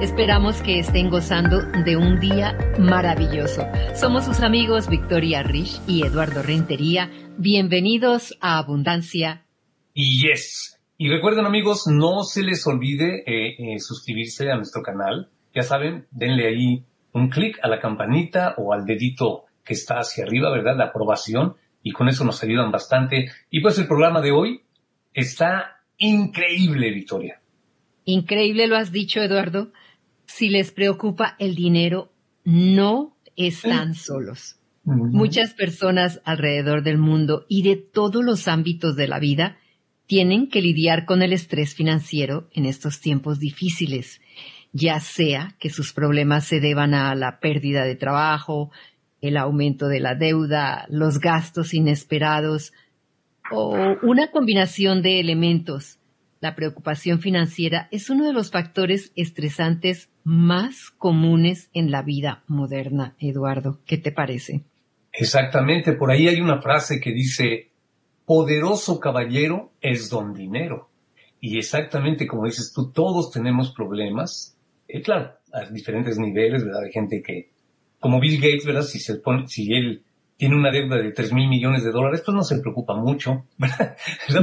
Esperamos que estén gozando de un día maravilloso. Somos sus amigos Victoria Rich y Eduardo Rentería. Bienvenidos a Abundancia. Y yes. Y recuerden amigos, no se les olvide eh, eh, suscribirse a nuestro canal. Ya saben, denle ahí un clic a la campanita o al dedito que está hacia arriba, ¿verdad? La aprobación. Y con eso nos ayudan bastante. Y pues el programa de hoy está increíble, Victoria. Increíble lo has dicho, Eduardo. Si les preocupa el dinero, no están solos. Muchas personas alrededor del mundo y de todos los ámbitos de la vida tienen que lidiar con el estrés financiero en estos tiempos difíciles, ya sea que sus problemas se deban a la pérdida de trabajo, el aumento de la deuda, los gastos inesperados o una combinación de elementos. La preocupación financiera es uno de los factores estresantes más comunes en la vida moderna, Eduardo. ¿Qué te parece? Exactamente, por ahí hay una frase que dice, poderoso caballero es don dinero. Y exactamente como dices tú, todos tenemos problemas, eh, claro, a diferentes niveles, ¿verdad? Hay gente que, como Bill Gates, ¿verdad? Si, él tiene una deuda de 3 mil millones de dólares, pues no se preocupa mucho, ¿verdad?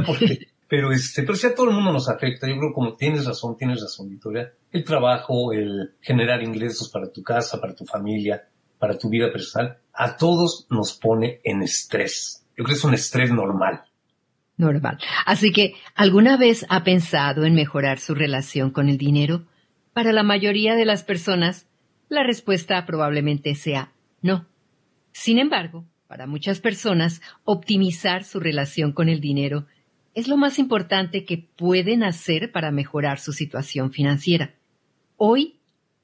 Porque pero este, pero si a todo el mundo nos afecta, yo creo como tienes razón, tienes razón, Victoria. El trabajo, el generar ingresos para tu casa, para tu familia, para tu vida personal, a todos nos pone en estrés. Yo creo que es un estrés normal. Normal. Así que, ¿alguna vez ha pensado en mejorar su relación con el dinero? Para la mayoría de las personas, la respuesta probablemente sea no. Sin embargo, para muchas personas, optimizar su relación con el dinero es lo más importante que pueden hacer para mejorar su situación financiera. Hoy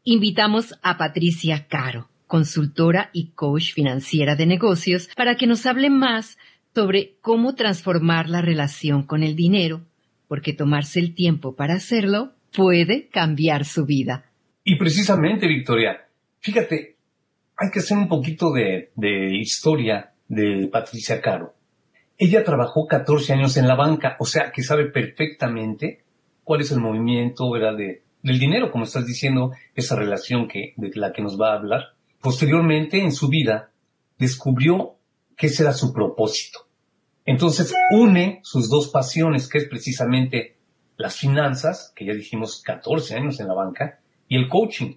invitamos a Patricia Caro, consultora y coach financiera de negocios, para que nos hable más sobre cómo transformar la relación con el dinero, porque tomarse el tiempo para hacerlo puede cambiar su vida. Y precisamente, Victoria, fíjate, hay que hacer un poquito de, de historia de Patricia Caro. Ella trabajó 14 años en la banca, o sea que sabe perfectamente cuál es el movimiento. De, del dinero, como estás diciendo, esa relación que, de la que nos va a hablar. Posteriormente, en su vida, descubrió que ese era su propósito. Entonces, une sus dos pasiones, que es precisamente las finanzas, que ya dijimos 14 años en la banca, y el coaching,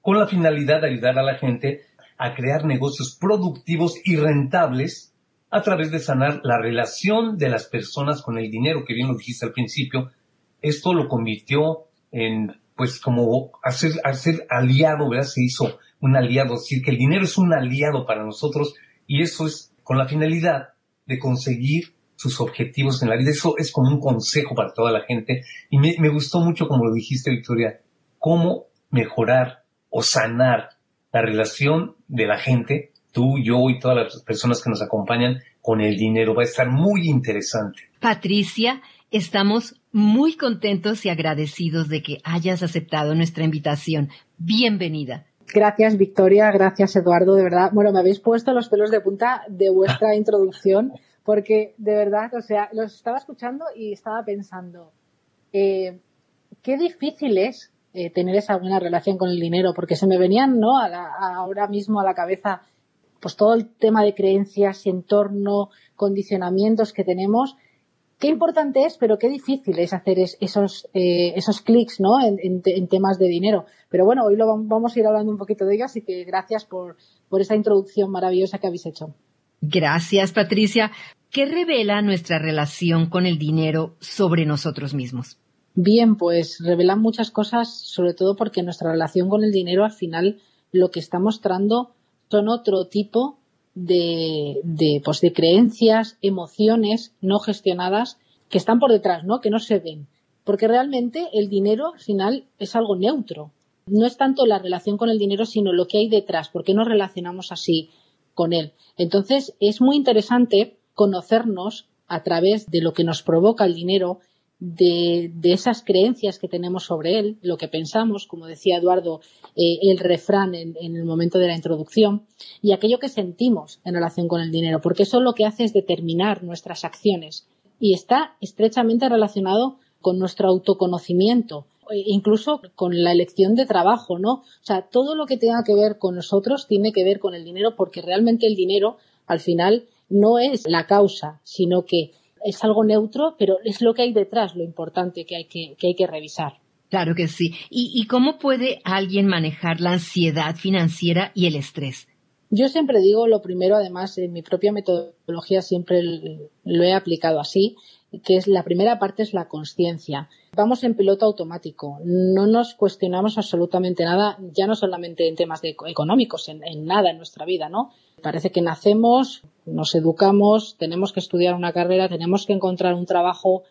con la finalidad de ayudar a la gente a crear negocios productivos y rentables a través de sanar la relación de las personas con el dinero, que bien lo dijiste al principio. Esto lo convirtió en, pues, como hacer, hacer aliado, ¿verdad? Se hizo un aliado, es decir, que el dinero es un aliado para nosotros y eso es con la finalidad de conseguir sus objetivos en la vida. Eso es como un consejo para toda la gente. Y me, me gustó mucho, como lo dijiste, Victoria, cómo mejorar o sanar la relación de la gente tú, yo y todas las personas que nos acompañan con el dinero. Va a estar muy interesante. Patricia, estamos muy contentos y agradecidos de que hayas aceptado nuestra invitación. Bienvenida. Gracias, Victoria. Gracias, Eduardo. De verdad, bueno, me habéis puesto los pelos de punta de vuestra introducción, porque de verdad, o sea, los estaba escuchando y estaba pensando, eh, qué difícil es eh, tener esa buena relación con el dinero, porque se me venían, ¿no? ahora mismo a la cabeza pues todo el tema de creencias, entorno, condicionamientos que tenemos, qué importante es, pero qué difícil es hacer esos, eh, esos clics ¿no? En, temas de dinero. Pero bueno, hoy lo vamos a ir hablando un poquito de ello, así que gracias por, por esa introducción maravillosa que habéis hecho. Gracias, Patricia. ¿Qué revela nuestra relación con el dinero sobre nosotros mismos? Bien, pues revela muchas cosas, sobre todo porque nuestra relación con el dinero al final lo que está mostrando son otro tipo de, de, pues de creencias, emociones no gestionadas que están por detrás, ¿no? Que no se ven. Porque realmente el dinero al final es algo neutro. No es tanto la relación con el dinero, sino lo que hay detrás, porque nos relacionamos así con él. Entonces, es muy interesante conocernos a través de lo que nos provoca el dinero, de, esas creencias que tenemos sobre él, lo que pensamos, como decía Eduardo, eh, el refrán en, en, el momento de la introducción, y aquello que sentimos en relación con el dinero, porque eso lo que hace es determinar nuestras acciones y está estrechamente relacionado con nuestro autoconocimiento, e incluso con la elección de trabajo, ¿no? O sea, todo lo que tenga que ver con nosotros tiene que ver con el dinero, porque realmente el dinero, al final, no es la causa, sino que es algo neutro, pero es lo que hay detrás, lo importante que hay que, que, hay que revisar. Claro que sí. ¿Y, cómo puede alguien manejar la ansiedad financiera y el estrés? Yo siempre digo lo primero, además, en mi propia metodología siempre lo he aplicado así, que es la primera parte es la conciencia. Vamos en piloto automático, no nos cuestionamos absolutamente nada, ya no solamente en temas económicos, en, en, nada en nuestra vida, ¿no? Parece que nacemos, nos educamos, tenemos que estudiar una carrera, tenemos que encontrar un trabajo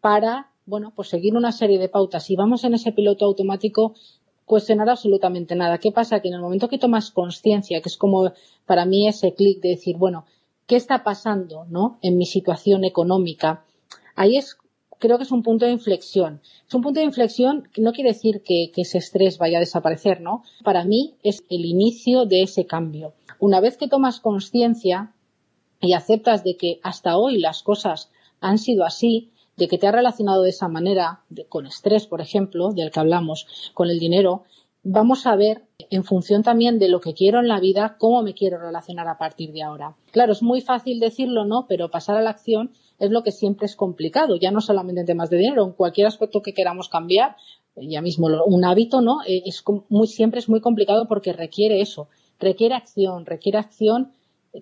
para, bueno, pues seguir una serie de pautas. Y vamos en ese piloto automático, cuestionar absolutamente nada. ¿Qué pasa? Que en el momento que tomas conciencia, que es como para mí ese clic de decir, bueno, qué está pasando ¿no? en mi situación económica. Ahí es, creo que es un punto de inflexión. Es un punto de inflexión que no quiere decir que, ese estrés vaya a desaparecer, ¿no? Para mí es el inicio de ese cambio. Una vez que tomas conciencia y aceptas de que hasta hoy las cosas han sido así, de que te has relacionado de esa manera, con estrés, por ejemplo, del que hablamos, con el dinero, vamos a ver, en función también de lo que quiero en la vida, cómo me quiero relacionar a partir de ahora. Claro, es muy fácil decirlo, ¿no? Pero pasar a la acción es lo que siempre es complicado, ya no solamente en temas de dinero, en cualquier aspecto que queramos cambiar, ya mismo un hábito, ¿no? Eh, es muy, siempre es muy complicado porque requiere eso, requiere acción, requiere acción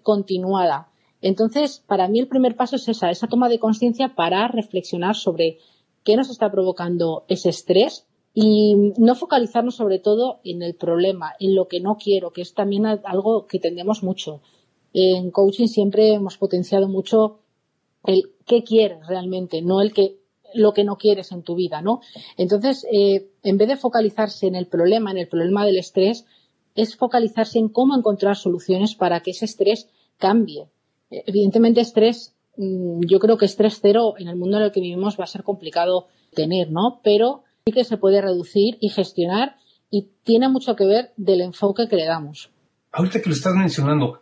continuada. Entonces, para mí el primer paso es esa, esa toma de conciencia para reflexionar sobre qué nos está provocando ese estrés, y no focalizarnos sobre todo en el problema, en lo que no quiero, que es también algo que tendemos mucho. En coaching siempre hemos potenciado mucho el qué quieres realmente, no el que lo que no quieres en tu vida, ¿no? Entonces, eh, en vez de focalizarse en el problema, en el problema del estrés, es focalizarse en cómo encontrar soluciones para que ese estrés cambie. Evidentemente, estrés, mm, yo creo que estrés cero en el mundo en el que vivimos va a ser complicado tener, ¿no? Pero sí que se puede reducir y gestionar y tiene mucho que ver del enfoque que le damos. Ahorita que lo estás mencionando,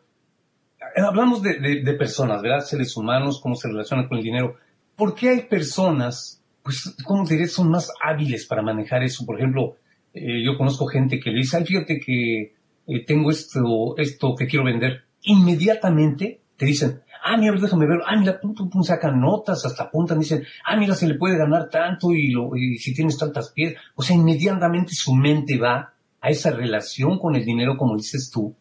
eh, hablamos de, personas, ¿verdad? Seres humanos, cómo se relacionan con el dinero. ¿Por qué hay personas, pues, cómo diré, son más hábiles para manejar eso? Por ejemplo, eh, yo conozco gente que le dice, ay, fíjate que eh, tengo esto, esto que quiero vender. Inmediatamente te dicen, ah, mira, déjame ver, ah, mira, pum, pum, pum, sacan notas, hasta apuntan, dicen, ah, mira, se le puede ganar tanto y, lo, y si tienes tantas piezas. O sea, inmediatamente su mente va a esa relación con el dinero, como dices tú,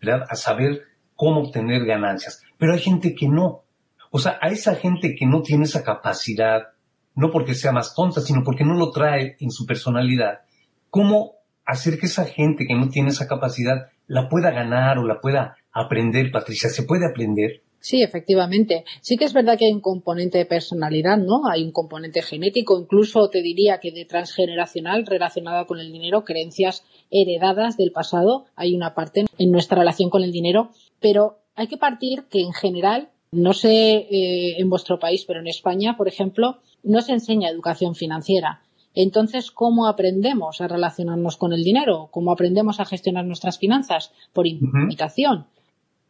¿verdad? A saber cómo obtener ganancias. Pero hay gente que no. O sea, a esa gente que no tiene esa capacidad, no porque sea más tonta, sino porque no lo trae en su personalidad, ¿cómo hacer que esa gente que no tiene esa capacidad la pueda ganar o la pueda aprender, Patricia? ¿Se puede aprender? Sí, efectivamente. Sí que es verdad que hay un componente de personalidad, ¿no? Hay un componente genético, incluso te diría que de transgeneracional relacionada con el dinero, creencias heredadas del pasado. Hay una parte en nuestra relación con el dinero, pero hay que partir que en general, no sé eh, en vuestro país, pero en España, por ejemplo, no se enseña educación financiera. Entonces, ¿cómo aprendemos a relacionarnos con el dinero? ¿Cómo aprendemos a gestionar nuestras finanzas? Por imitación.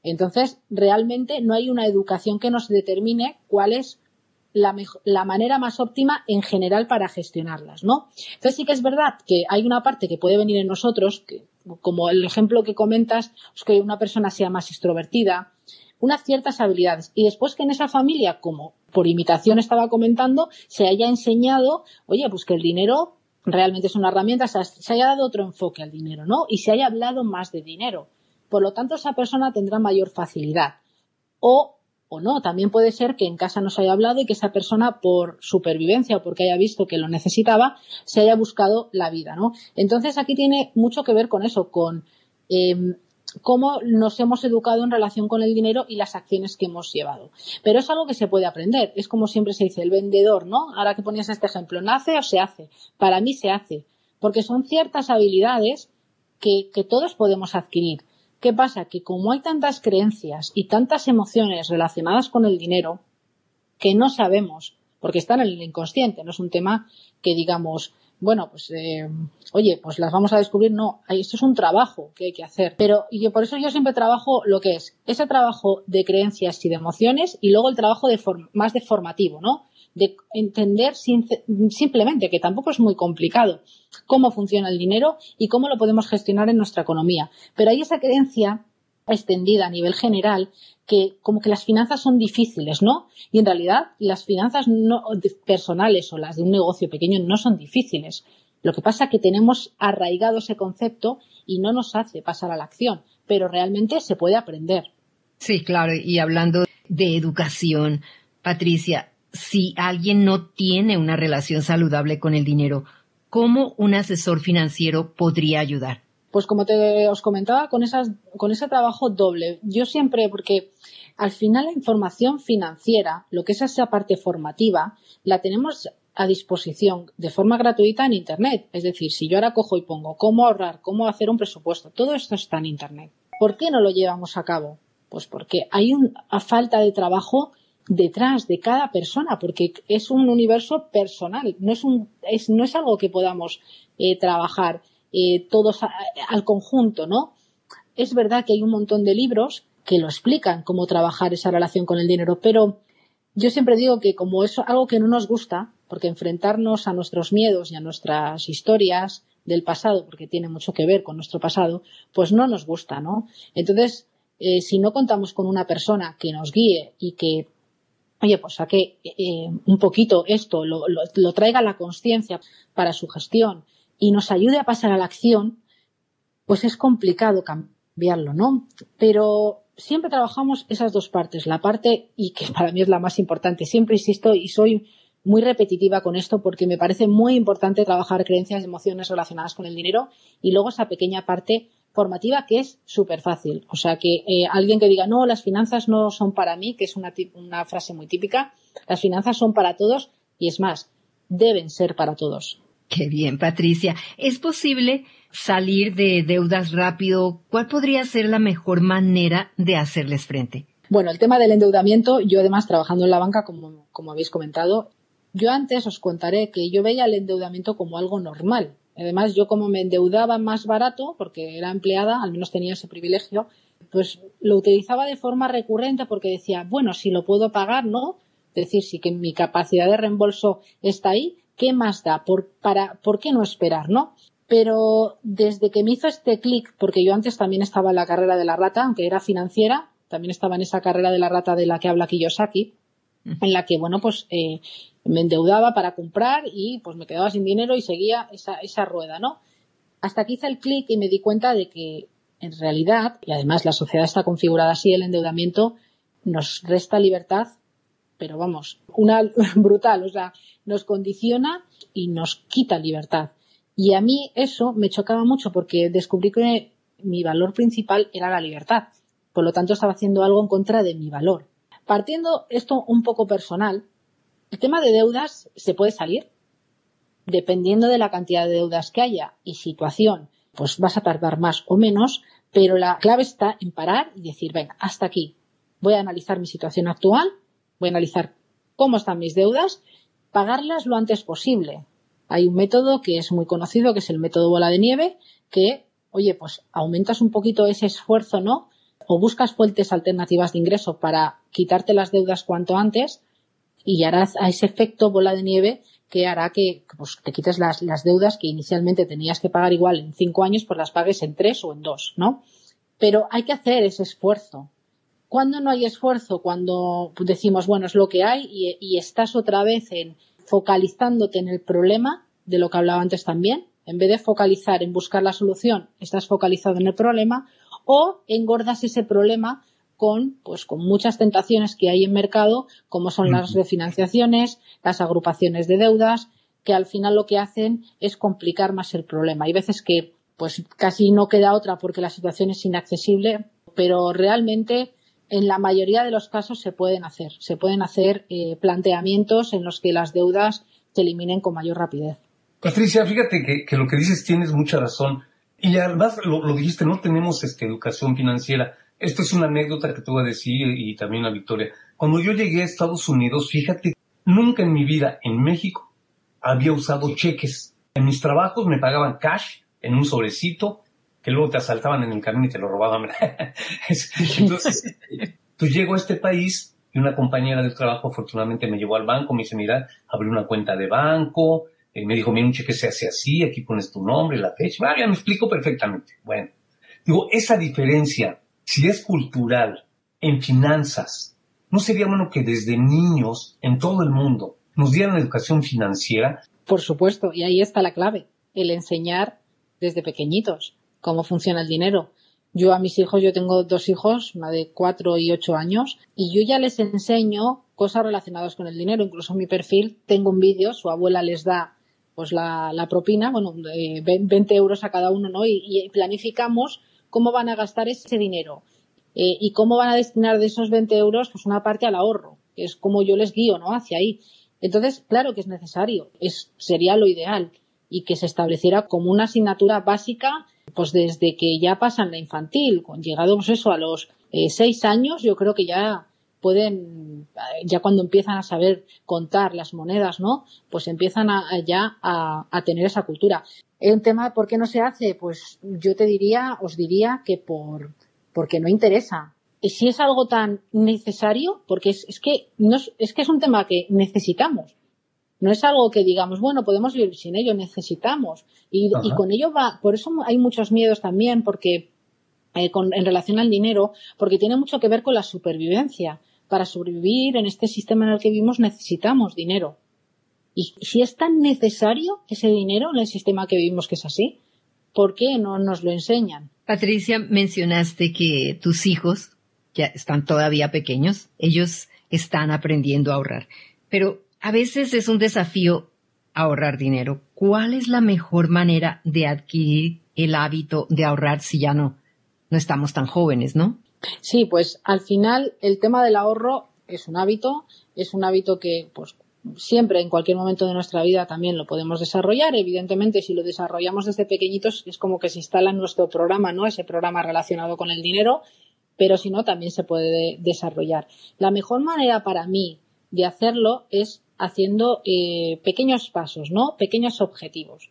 Entonces, realmente no hay una educación que nos determine cuál es la, manera más óptima en general para gestionarlas, ¿no? Entonces sí que es verdad que hay una parte que puede venir en nosotros, que, como el ejemplo que comentas, es que una persona sea más extrovertida, unas ciertas habilidades, y después que en esa familia, como por imitación estaba comentando, se haya enseñado, oye, pues que el dinero realmente es una herramienta, se haya dado otro enfoque al dinero, ¿no? Y se haya hablado más de dinero. Por lo tanto, esa persona tendrá mayor facilidad. O, no, también puede ser que en casa no se haya hablado y que esa persona, por supervivencia o porque haya visto que lo necesitaba, se haya buscado la vida, ¿no? Entonces, aquí tiene mucho que ver con eso, con em, cómo nos hemos educado en relación con el dinero y las acciones que hemos llevado. Pero es algo que se puede aprender. Es como siempre se dice, el vendedor, ¿no? Ahora que ponías este ejemplo, ¿nace o se hace? Para mí se hace. Porque son ciertas habilidades que todos podemos adquirir. ¿Qué pasa? Que como hay tantas creencias y tantas emociones relacionadas con el dinero, que no sabemos, porque están en el inconsciente, no es un tema que digamos, bueno, pues, eh, oye, pues las vamos a descubrir. No, esto es un trabajo que hay que hacer. Pero y por eso yo siempre trabajo lo que es ese trabajo de creencias y de emociones y luego el trabajo de más de formativo, ¿no? De entender simplemente, que tampoco es muy complicado, cómo funciona el dinero y cómo lo podemos gestionar en nuestra economía. Pero hay esa creencia extendida a nivel general que como que las finanzas son difíciles, ¿no? Y en realidad las finanzas no, personales o las de un negocio pequeño no son difíciles. Lo que pasa es que tenemos arraigado ese concepto y no nos hace pasar a la acción, pero realmente se puede aprender. Sí, claro, y hablando de educación, Patricia, si alguien no tiene una relación saludable con el dinero, ¿cómo un asesor financiero podría ayudar? Pues como te os comentaba, con, esas, con ese trabajo doble, yo siempre, porque al final la información financiera, lo que es esa parte formativa, la tenemos a disposición de forma gratuita en Internet. Es decir, si yo ahora cojo y pongo cómo ahorrar, cómo hacer un presupuesto, todo esto está en Internet. ¿Por qué no lo llevamos a cabo? Pues porque hay una falta de trabajo detrás de cada persona, porque es un universo personal, no es, un, es, no es algo que podamos eh, trabajar eh, todos al conjunto, ¿no? Es verdad que hay un montón de libros que lo explican cómo trabajar esa relación con el dinero, pero yo siempre digo que como es algo que no nos gusta, porque enfrentarnos a nuestros miedos y a nuestras historias del pasado, porque tiene mucho que ver con nuestro pasado, pues no nos gusta, ¿no? Entonces, eh, si no contamos con una persona que nos guíe y que, oye, pues saque eh, un poquito esto, lo, traiga a la conciencia para su gestión y nos ayude a pasar a la acción, pues es complicado cambiarlo, ¿no? Pero siempre trabajamos esas dos partes, la parte, y que para mí es la más importante, siempre insisto y soy muy repetitiva con esto porque me parece muy importante trabajar creencias y emociones relacionadas con el dinero y luego esa pequeña parte formativa que es súper fácil. O sea, que eh, alguien que diga, no, las finanzas no son para mí, que es una, una frase muy típica, las finanzas son para todos y es más, deben ser para todos. Qué bien, Patricia. ¿Es posible salir de deudas rápido? ¿Cuál podría ser la mejor manera de hacerles frente? Bueno, el tema del endeudamiento, yo además trabajando en la banca, como, como habéis comentado, yo antes os contaré que yo veía el endeudamiento como algo normal. Además, yo como me endeudaba más barato, porque era empleada, al menos tenía ese privilegio, pues lo utilizaba de forma recurrente porque decía, bueno, si lo puedo pagar, ¿no? Es decir, si que mi capacidad de reembolso está ahí, ¿qué más da? ¿Por, para, ¿por qué no esperar, no? Pero desde que me hizo este clic, porque yo antes también estaba en la carrera de la rata, aunque era financiera, también estaba en esa carrera de la rata de la que habla Kiyosaki, en la que, bueno, pues eh, me endeudaba para comprar y pues me quedaba sin dinero y seguía esa, esa rueda, ¿no? Hasta que hice el clic y me di cuenta de que en realidad, y además la sociedad está configurada así, el endeudamiento nos resta libertad pero vamos, una brutal, o sea, nos condiciona y nos quita libertad. Y a mí eso me chocaba mucho porque descubrí que mi valor principal era la libertad. Por lo tanto, estaba haciendo algo en contra de mi valor. Partiendo esto un poco personal, el tema de deudas se puede salir. Dependiendo de la cantidad de deudas que haya y situación, pues vas a tardar más o menos, pero la clave está en parar y decir, venga, hasta aquí. Voy a analizar mi situación actual, voy a analizar cómo están mis deudas, pagarlas lo antes posible. Hay un método que es muy conocido, que es el método bola de nieve, que, oye, pues aumentas un poquito ese esfuerzo, ¿no? O buscas fuentes alternativas de ingreso para quitarte las deudas cuanto antes y harás a ese efecto bola de nieve que hará que pues, te quites las, las deudas que inicialmente tenías que pagar igual en cinco años, pues las pagues en tres o en dos, ¿no? Pero hay que hacer ese esfuerzo. Cuando no hay esfuerzo, cuando decimos, bueno, es lo que hay y, estás otra vez en focalizándote en el problema, de lo que hablaba antes también, en vez de focalizar en buscar la solución, estás focalizado en el problema o engordas ese problema con, pues, con muchas tentaciones que hay en mercado, como son las refinanciaciones, las agrupaciones de deudas, que al final lo que hacen es complicar más el problema. Hay veces que, pues, casi no queda otra porque la situación es inaccesible, pero realmente en la mayoría de los casos se pueden hacer. Se pueden hacer eh, planteamientos en los que las deudas se eliminen con mayor rapidez. Patricia, fíjate que, lo que dices tienes mucha razón. Y además lo, dijiste, no tenemos este, educación financiera. Esto es una anécdota que te voy a decir y también a Victoria. Cuando yo llegué a Estados Unidos, fíjate, nunca en mi vida en México había usado cheques. En mis trabajos me pagaban cash en un sobrecito que luego te asaltaban en el camino y te lo robaban. Entonces, pues llego a este país y una compañera del trabajo afortunadamente me llevó al banco, me dice, mira, abrí una cuenta de banco, y me dijo, mira, un cheque se hace así, aquí pones tu nombre, la fecha. Ah, ya me explico perfectamente. Bueno, digo, esa diferencia, si es cultural, en finanzas, ¿no sería bueno que desde niños, en todo el mundo, nos dieran educación financiera? Por supuesto, y ahí está la clave, el enseñar desde pequeñitos cómo funciona el dinero. Yo a mis hijos, yo tengo dos hijos, una de cuatro y ocho años, y yo ya les enseño cosas relacionadas con el dinero. Incluso en mi perfil tengo un vídeo, su abuela les da pues la, propina, bueno, 20 euros a cada uno, ¿no? Y, planificamos cómo van a gastar ese dinero eh, y cómo van a destinar de esos 20 euros pues una parte al ahorro, que es como yo les guío, ¿no? Hacia ahí. Entonces, claro que es necesario, es, sería lo ideal y que se estableciera como una asignatura básica pues desde que ya pasan la infantil, llegados pues eso a los eh, seis años, yo creo que ya pueden, ya cuando empiezan a saber contar las monedas, ¿no? Pues empiezan a, ya a, tener esa cultura. El tema, ¿por qué no se hace? Pues yo te diría, os diría que por, porque no interesa. Y si es algo tan necesario, porque es, es que no es, es que es un tema que necesitamos. No es algo que digamos, bueno, podemos vivir sin ello, necesitamos. Y, con ello va, por eso hay muchos miedos también, porque eh, en relación al dinero, porque tiene mucho que ver con la supervivencia. Para sobrevivir en este sistema en el que vivimos necesitamos dinero. Y si es tan necesario ese dinero en el sistema que vivimos que es así, ¿por qué no nos lo enseñan? Patricia, mencionaste que tus hijos ya están todavía pequeños, ellos están aprendiendo a ahorrar. Pero a veces es un desafío ahorrar dinero. ¿Cuál es la mejor manera de adquirir el hábito de ahorrar si ya no, no estamos tan jóvenes, no? Sí, pues al final el tema del ahorro es un hábito, es un hábito que pues siempre en cualquier momento de nuestra vida también lo podemos desarrollar. Evidentemente, si lo desarrollamos desde pequeñitos es como que se instala en nuestro programa, ¿no? Ese programa relacionado con el dinero, pero si no también se puede desarrollar. La mejor manera para mí de hacerlo es haciendo eh, pequeños pasos, ¿no? Pequeños objetivos.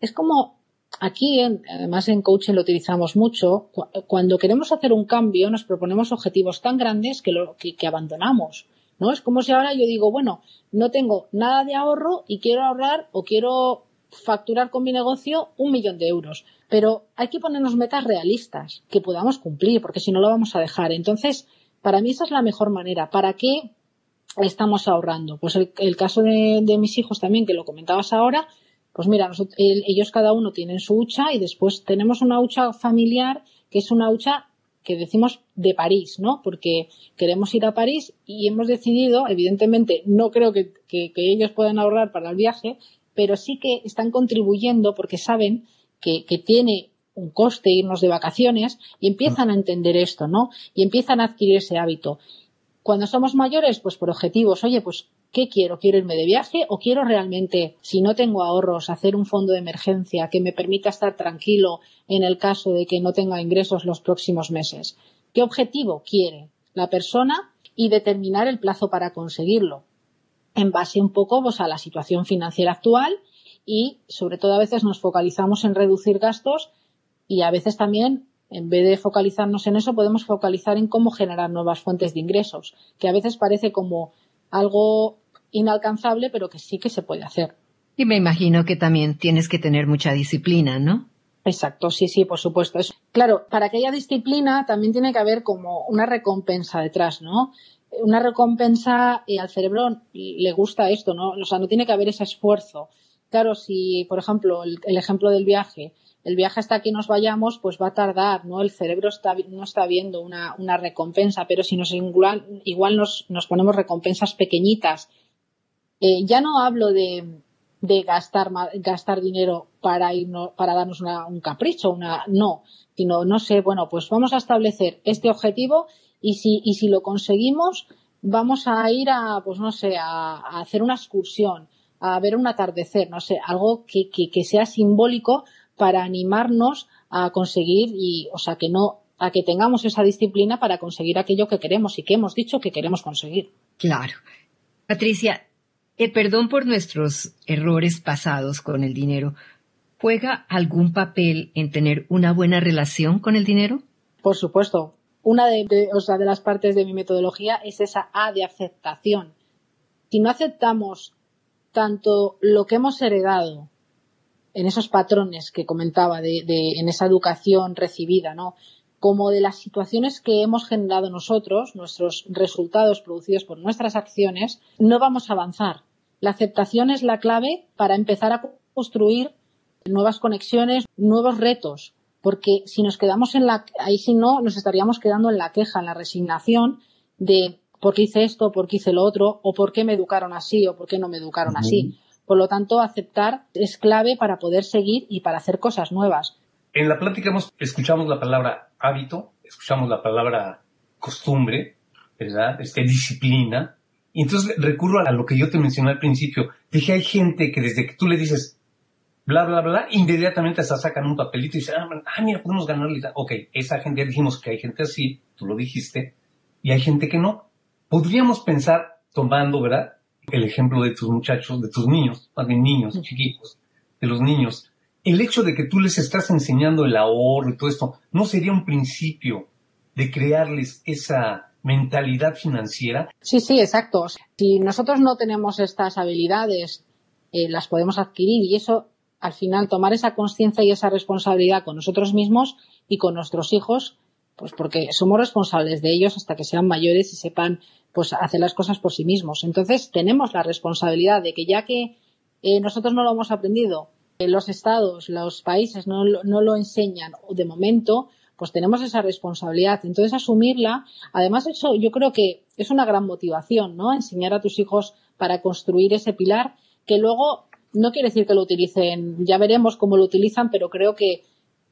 Es como aquí, además en coaching lo utilizamos mucho, cuando queremos hacer un cambio nos proponemos objetivos tan grandes que, lo, que, abandonamos. ¿No? Es como si ahora yo digo, bueno, no tengo nada de ahorro y quiero ahorrar o quiero facturar con mi negocio un millón de euros. Pero hay que ponernos metas realistas que podamos cumplir, porque si no lo vamos a dejar. Entonces, para mí esa es la mejor manera. ¿Para qué estamos ahorrando. Pues el, caso de, mis hijos también, que lo comentabas ahora, pues mira, ellos cada uno tienen su hucha y después tenemos una hucha familiar que es una hucha que decimos de París, ¿no? Porque queremos ir a París y hemos decidido, evidentemente, no creo que, ellos puedan ahorrar para el viaje, pero sí que están contribuyendo porque saben que, que tiene un coste irnos de vacaciones y empiezan a entender esto, ¿no? Y empiezan a adquirir ese hábito. Cuando somos mayores, pues por objetivos, oye, pues ¿qué quiero? ¿Quiero irme de viaje o quiero realmente, si no tengo ahorros, hacer un fondo de emergencia que me permita estar tranquilo en el caso de que no tenga ingresos los próximos meses? ¿Qué objetivo quiere la persona y determinar el plazo para conseguirlo? En base un poco pues, a la situación financiera actual y sobre todo a veces nos focalizamos en reducir gastos y a veces también en vez de focalizarnos en eso, podemos focalizar en cómo generar nuevas fuentes de ingresos, que a veces parece como algo inalcanzable, pero que sí que se puede hacer. Y me imagino que también tienes que tener mucha disciplina, ¿no? Exacto, sí, sí, por supuesto. Claro, para que haya disciplina también tiene que haber como una recompensa detrás, ¿no? Una recompensa y al cerebro le gusta esto, ¿no? O sea, no tiene que haber ese esfuerzo. Claro, si, por ejemplo, el ejemplo del viaje, el viaje hasta que nos vayamos pues va a tardar, ¿no? El cerebro está, no está viendo una, una recompensa, pero si nos igual, igual nos, nos ponemos recompensas pequeñitas. Eh, ya no hablo de, de gastar, gastar dinero para irnos, para darnos una, un capricho, una, no, sino, no sé, bueno, pues vamos a establecer este objetivo y si, y si lo conseguimos, vamos a ir a, pues no sé, a hacer una excursión, a ver un atardecer, no sé, algo que, que, que sea simbólico para animarnos a conseguir y, o sea, que no, a que tengamos esa disciplina para conseguir aquello que queremos y que hemos dicho que queremos conseguir. Claro. Patricia, el perdón por nuestros errores pasados con el dinero, ¿juega algún papel en tener una buena relación con el dinero? Por supuesto. Una de, de las partes de mi metodología es esa A de aceptación. Si no aceptamos tanto lo que hemos heredado en esos patrones que comentaba de, en esa educación recibida, ¿no? como de las situaciones que hemos generado nosotros, nuestros resultados producidos por nuestras acciones, no vamos a avanzar. La aceptación es la clave para empezar a construir nuevas conexiones, nuevos retos, porque si nos quedamos en la, ahí si no, nos estaríamos quedando en la queja, en la resignación de por qué hice esto, por qué hice lo otro, o por qué me educaron así, o por qué no me educaron así. Por lo tanto, aceptar es clave para poder seguir y para hacer cosas nuevas. En la plática hemos, escuchamos la palabra hábito, escuchamos la palabra costumbre, ¿verdad? Este, disciplina. Y entonces recurro a lo que yo te mencioné al principio. Dije, hay gente que desde que tú le dices bla, bla, bla, inmediatamente se sacan un papelito y dicen, ah, ah mira, podemos ganarle. Ok, esa gente, ya dijimos que hay gente así, tú lo dijiste, y hay gente que no. Podríamos pensar, tomando, ¿verdad? El ejemplo de tus muchachos, de tus niños, más bien niños, chiquitos, de los niños. El hecho de que tú les estás enseñando el ahorro y todo esto, ¿no sería un principio de crearles esa mentalidad financiera? Sí, sí, exacto. Si nosotros no tenemos estas habilidades, eh, las podemos adquirir y eso, al final, tomar esa conciencia y esa responsabilidad con nosotros mismos y con nuestros hijos, pues porque somos responsables de ellos hasta que sean mayores y sepan pues hacer las cosas por sí mismos. Entonces tenemos la responsabilidad de que ya que eh, nosotros no lo hemos aprendido, eh, los estados, los países no, no lo enseñan de momento, pues tenemos esa responsabilidad. Entonces asumirla, además eso yo creo que es una gran motivación, ¿no? Enseñar a tus hijos para construir ese pilar que luego no quiere decir que lo utilicen, ya veremos cómo lo utilizan, pero creo que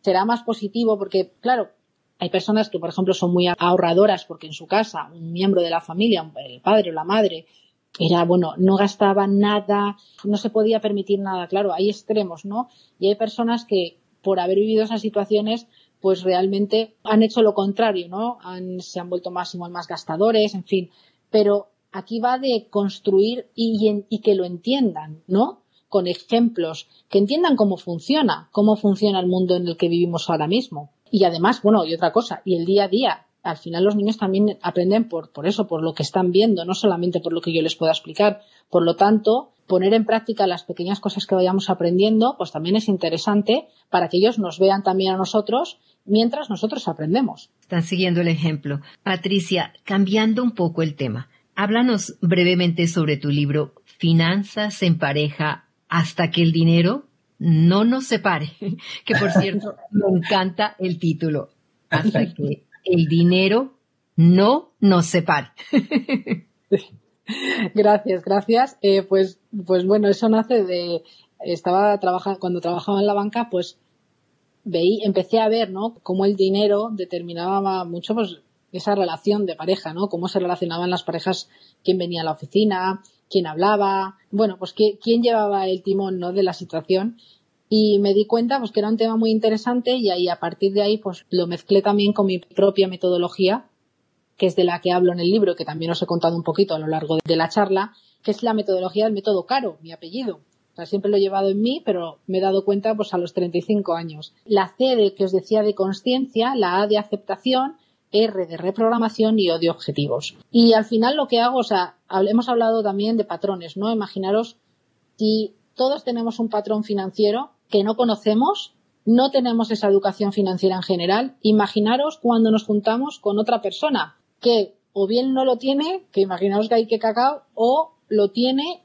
será más positivo porque, claro, hay personas que, por ejemplo, son muy ahorradoras porque en su casa un miembro de la familia, el padre o la madre, era, bueno, no gastaba nada, no se podía permitir nada. Claro, hay extremos, ¿no? Y hay personas que, por haber vivido esas situaciones, pues realmente han hecho lo contrario, ¿no? se han vuelto más y más gastadores, en fin. Pero aquí va de construir y, y que lo entiendan, ¿no? Con ejemplos, que entiendan cómo funciona, cómo funciona el mundo en el que vivimos ahora mismo. Y además, bueno, y otra cosa, y el día a día. Al final los niños también aprenden por, por eso, por lo que están viendo, no solamente por lo que yo les pueda explicar. Por lo tanto, poner en práctica las pequeñas cosas que vayamos aprendiendo, pues también es interesante para que ellos nos vean también a nosotros mientras nosotros aprendemos. Están siguiendo el ejemplo. Patricia, cambiando un poco el tema, háblanos brevemente sobre tu libro Finanzas en pareja hasta que el dinero no nos separe, que por cierto me encanta el título, hasta que el dinero no nos separe. Gracias, gracias. Eh, pues, pues bueno, eso nace de, estaba trabajando, cuando trabajaba en la banca, pues veí, empecé a ver, ¿no? Cómo el dinero determinaba mucho, pues, esa relación de pareja, ¿no? Cómo se relacionaban las parejas, quién venía a la oficina, quién hablaba, bueno, pues quién llevaba el timón, ¿no? De la situación. Y me di cuenta, pues, que era un tema muy interesante y ahí, a partir de ahí, pues, lo mezclé también con mi propia metodología, que es de la que hablo en el libro, que también os he contado un poquito a lo largo de la charla, que es la metodología del método caro, mi apellido. O sea, siempre lo he llevado en mí, pero me he dado cuenta, pues, a los 35 años. La C de que os decía de conciencia, la A de aceptación, R de reprogramación y O de objetivos. Y al final lo que hago, o sea, hemos hablado también de patrones, ¿no? Imaginaros si todos tenemos un patrón financiero que no conocemos, no tenemos esa educación financiera en general. Imaginaros cuando nos juntamos con otra persona que o bien no lo tiene, que imaginaos que hay que cacao, o lo tiene,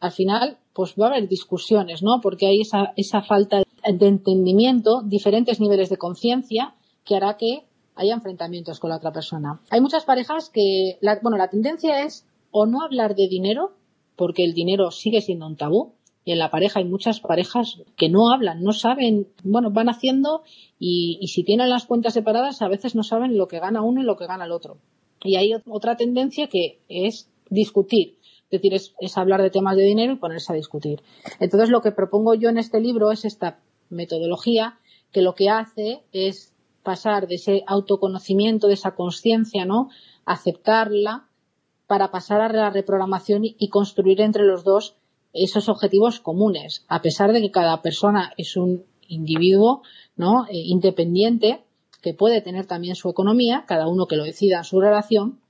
al final, pues va a haber discusiones, ¿no? Porque hay esa, esa falta de entendimiento, diferentes niveles de conciencia, que hará que haya enfrentamientos con la otra persona. Hay muchas parejas que, la, bueno, la tendencia es o no hablar de dinero, porque el dinero sigue siendo un tabú, y en la pareja hay muchas parejas que no hablan, no saben, bueno, van haciendo y, y, si tienen las cuentas separadas a veces no saben lo que gana uno y lo que gana el otro. Y hay otra tendencia que es discutir, es decir, es, es hablar de temas de dinero y ponerse a discutir. Entonces lo que propongo yo en este libro es esta metodología que lo que hace es pasar de ese autoconocimiento, de esa conciencia, ¿no? Aceptarla para pasar a la reprogramación y construir entre los dos esos objetivos comunes, a pesar de que cada persona es un individuo, ¿no? Eh, independiente, que puede tener también su economía, cada uno que lo decida en su relación.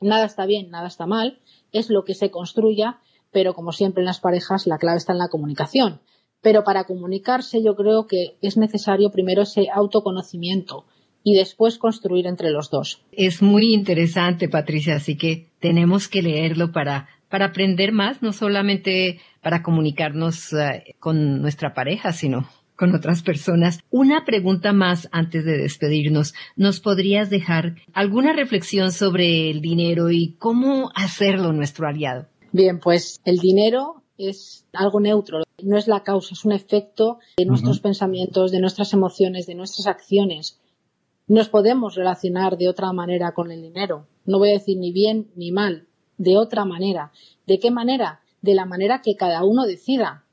Nada está bien, nada está mal, es lo que se construya, pero como siempre en las parejas, la clave está en la comunicación. Pero para comunicarse yo creo que es necesario primero ese autoconocimiento y después construir entre los dos. Es muy interesante, Patricia, así que tenemos que leerlo para, para aprender más, no solamente para comunicarnos eh, con nuestra pareja, sino con otras personas. Una pregunta más antes de despedirnos. ¿Nos podrías dejar alguna reflexión sobre el dinero y cómo hacerlo nuestro aliado? Bien, pues el dinero es algo neutro, no es la causa, es un efecto de nuestros pensamientos, de nuestras emociones, de nuestras acciones. Nos podemos relacionar de otra manera con el dinero. No voy a decir ni bien ni mal, de otra manera. ¿De qué manera? De la manera que cada uno decida.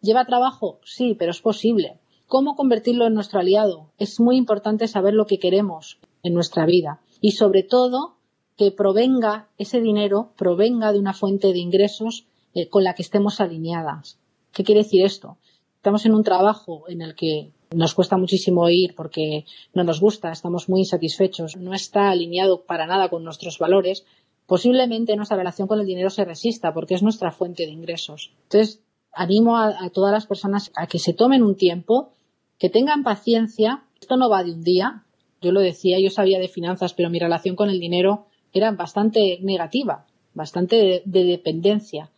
¿Lleva trabajo? Sí, pero es posible. ¿Cómo convertirlo en nuestro aliado? Es muy importante saber lo que queremos en nuestra vida y sobre todo que provenga ese dinero, provenga de una fuente de ingresos eh, con la que estemos alineadas. ¿Qué quiere decir esto? Estamos en un trabajo en el que nos cuesta muchísimo ir porque no nos gusta, estamos muy insatisfechos, no está alineado para nada con nuestros valores, posiblemente nuestra relación con el dinero se resista porque es nuestra fuente de ingresos. Entonces, animo a, todas las personas a que se tomen un tiempo, que tengan paciencia. Esto no va de un día. Yo lo decía, yo sabía de finanzas, pero mi relación con el dinero era bastante negativa, bastante de, dependencia.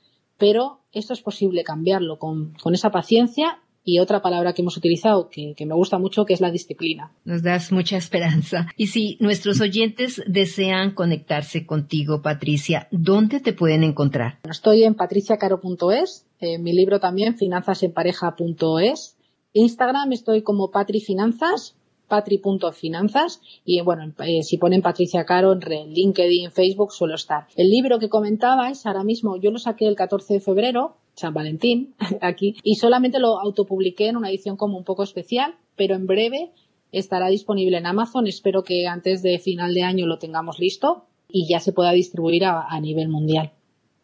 Pero esto es posible cambiarlo con, esa paciencia y otra palabra que hemos utilizado que, que, me gusta mucho, que es la disciplina. Nos das mucha esperanza. Y si nuestros oyentes desean conectarse contigo, Patricia, ¿dónde te pueden encontrar? Estoy en patriciacaro.es, en mi libro también, finanzasenpareja.es. Instagram estoy como Patri Finanzas patri.finanzas y bueno, eh, si ponen Patricia Caro en LinkedIn, Facebook suelo estar. El libro que comentabais ahora mismo yo lo saqué el 14 de febrero, San Valentín, aquí, y solamente lo autopubliqué en una edición como un poco especial, pero en breve estará disponible en Amazon. Espero que antes de final de año lo tengamos listo y ya se pueda distribuir a nivel mundial.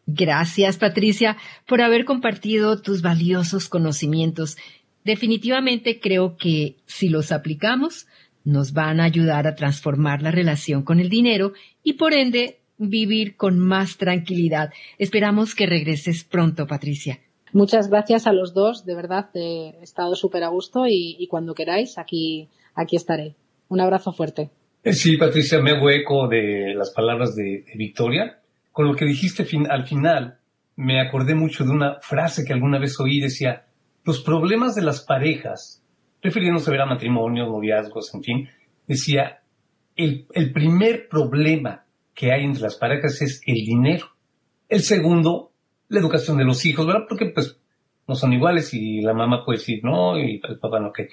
Gracias, Patricia, por haber compartido tus valiosos conocimientos definitivamente creo que si los aplicamos, nos van a ayudar a transformar la relación con el dinero y por ende vivir con más tranquilidad. Esperamos que regreses pronto, Patricia. Muchas gracias a los dos, de verdad he estado súper a gusto y, cuando queráis aquí, aquí estaré. Un abrazo fuerte. Eh, sí, Patricia, me hago eco de las palabras de, Victoria. Con lo que dijiste al final, me acordé mucho de una frase que alguna vez oí, decía, los problemas de las parejas, refiriéndose a ver a matrimonios, noviazgos, en fin, decía, el, el primer problema que hay entre las parejas es el dinero. El segundo, la educación de los hijos, ¿verdad? Porque pues no son iguales y la mamá puede decir no y el papá no que.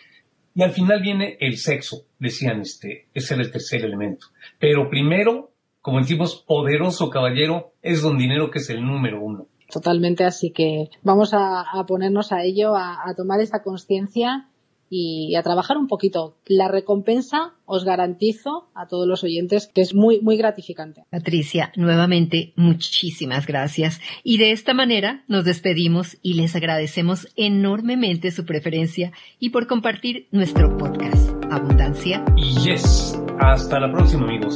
Y al final viene el sexo, decían este, ese era el tercer elemento. Pero primero, como decimos, poderoso caballero, es don dinero que es el número uno. Totalmente, así que vamos a, ponernos a ello, a, tomar esa conciencia y a trabajar un poquito. La recompensa os garantizo a todos los oyentes que es muy, muy gratificante. Patricia, nuevamente muchísimas gracias. Y de esta manera nos despedimos y les agradecemos enormemente su preferencia y por compartir nuestro podcast. Abundancia. Y yes. Hasta la próxima, amigos.